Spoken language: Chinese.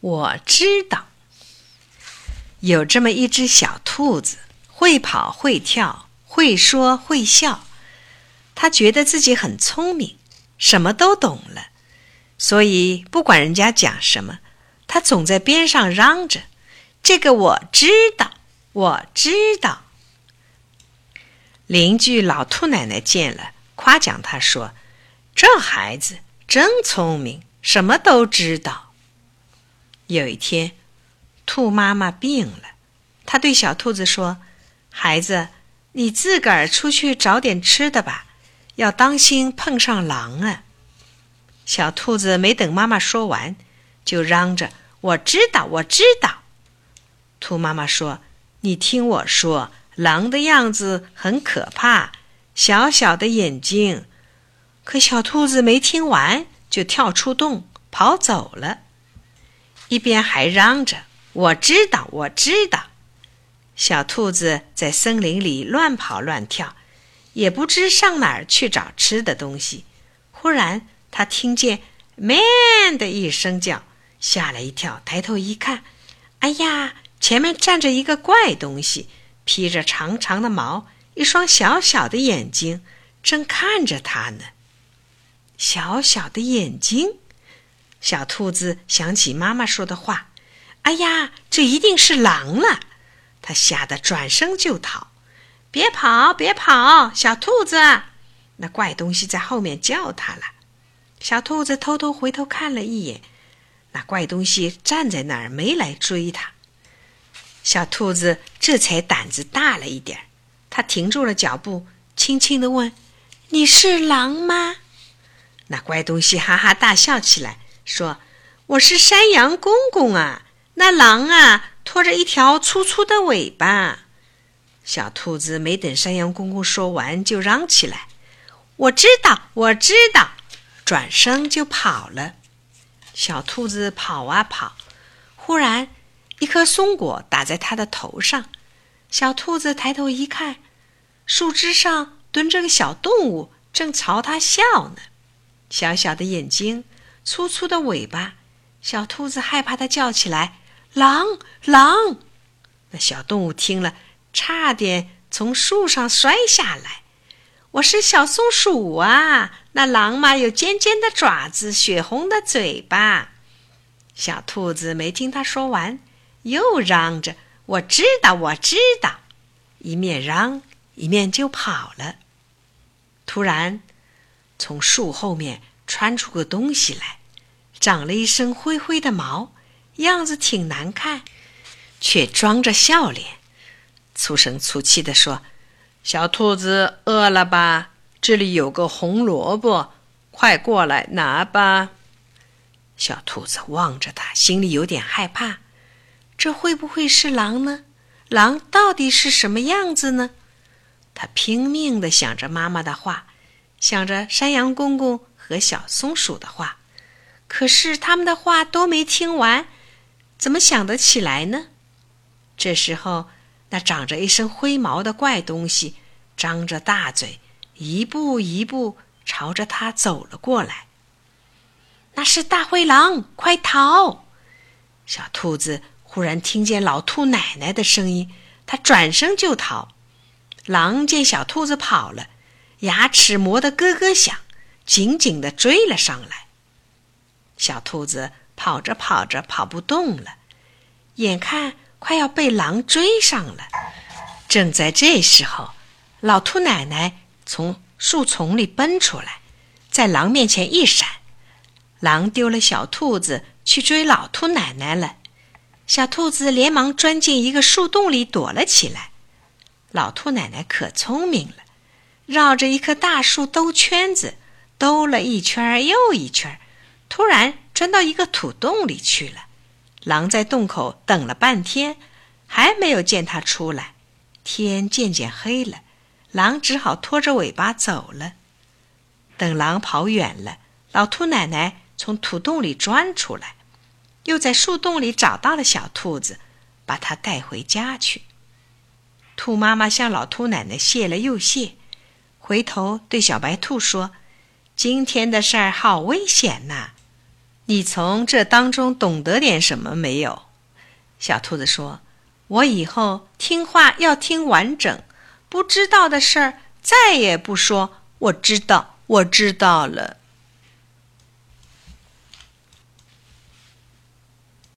我知道，有这么一只小兔子，会跑会跳，会说会笑。它觉得自己很聪明，什么都懂了，所以不管人家讲什么，它总在边上嚷着：“这个我知道，我知道。”邻居老兔奶奶见了，夸奖他说：“这孩子真聪明，什么都知道。”有一天，兔妈妈病了，她对小兔子说：“孩子，你自个儿出去找点吃的吧，要当心碰上狼啊！”小兔子没等妈妈说完，就嚷着：“我知道，我知道。”兔妈妈说：“你听我说，狼的样子很可怕，小小的眼睛。”可小兔子没听完，就跳出洞跑走了。一边还嚷着：“我知道，我知道。”小兔子在森林里乱跑乱跳，也不知上哪儿去找吃的东西。忽然，它听见“咩”的一声叫，吓了一跳，抬头一看，哎呀，前面站着一个怪东西，披着长长的毛，一双小小的眼睛，正看着它呢。小小的眼睛。小兔子想起妈妈说的话：“哎呀，这一定是狼了！”它吓得转身就逃。“别跑，别跑，小兔子！”那怪东西在后面叫它了。小兔子偷偷回头看了一眼，那怪东西站在那儿，没来追它。小兔子这才胆子大了一点，它停住了脚步，轻轻地问：“你是狼吗？”那怪东西哈哈大笑起来。说：“我是山羊公公啊，那狼啊拖着一条粗粗的尾巴。”小兔子没等山羊公公说完，就嚷起来：“我知道，我知道！”转身就跑了。小兔子跑啊跑，忽然一颗松果打在它的头上。小兔子抬头一看，树枝上蹲着个小动物，正朝它笑呢，小小的眼睛。粗粗的尾巴，小兔子害怕的叫起来：“狼！狼！”那小动物听了，差点从树上摔下来。我是小松鼠啊！那狼嘛，有尖尖的爪子，血红的嘴巴。小兔子没听他说完，又嚷着：“我知道，我知道！”一面嚷，一面就跑了。突然，从树后面窜出个东西来。长了一身灰灰的毛，样子挺难看，却装着笑脸，粗声粗气地说：“小兔子饿了吧？这里有个红萝卜，快过来拿吧。”小兔子望着他，心里有点害怕。这会不会是狼呢？狼到底是什么样子呢？他拼命地想着妈妈的话，想着山羊公公和小松鼠的话。可是他们的话都没听完，怎么想得起来呢？这时候，那长着一身灰毛的怪东西张着大嘴，一步一步朝着他走了过来。那是大灰狼，快逃！小兔子忽然听见老兔奶奶的声音，它转身就逃。狼见小兔子跑了，牙齿磨得咯咯响，紧紧地追了上来。小兔子跑着跑着跑不动了，眼看快要被狼追上了。正在这时候，老兔奶奶从树丛里奔出来，在狼面前一闪，狼丢了小兔子去追老兔奶奶了。小兔子连忙钻进一个树洞里躲了起来。老兔奶奶可聪明了，绕着一棵大树兜圈子，兜了一圈又一圈。突然钻到一个土洞里去了，狼在洞口等了半天，还没有见它出来。天渐渐黑了，狼只好拖着尾巴走了。等狼跑远了，老兔奶奶从土洞里钻出来，又在树洞里找到了小兔子，把它带回家去。兔妈妈向老兔奶奶谢了又谢，回头对小白兔说：“今天的事儿好危险呐！”你从这当中懂得点什么没有？”小兔子说：“我以后听话要听完整，不知道的事儿再也不说。我知道，我知道了。”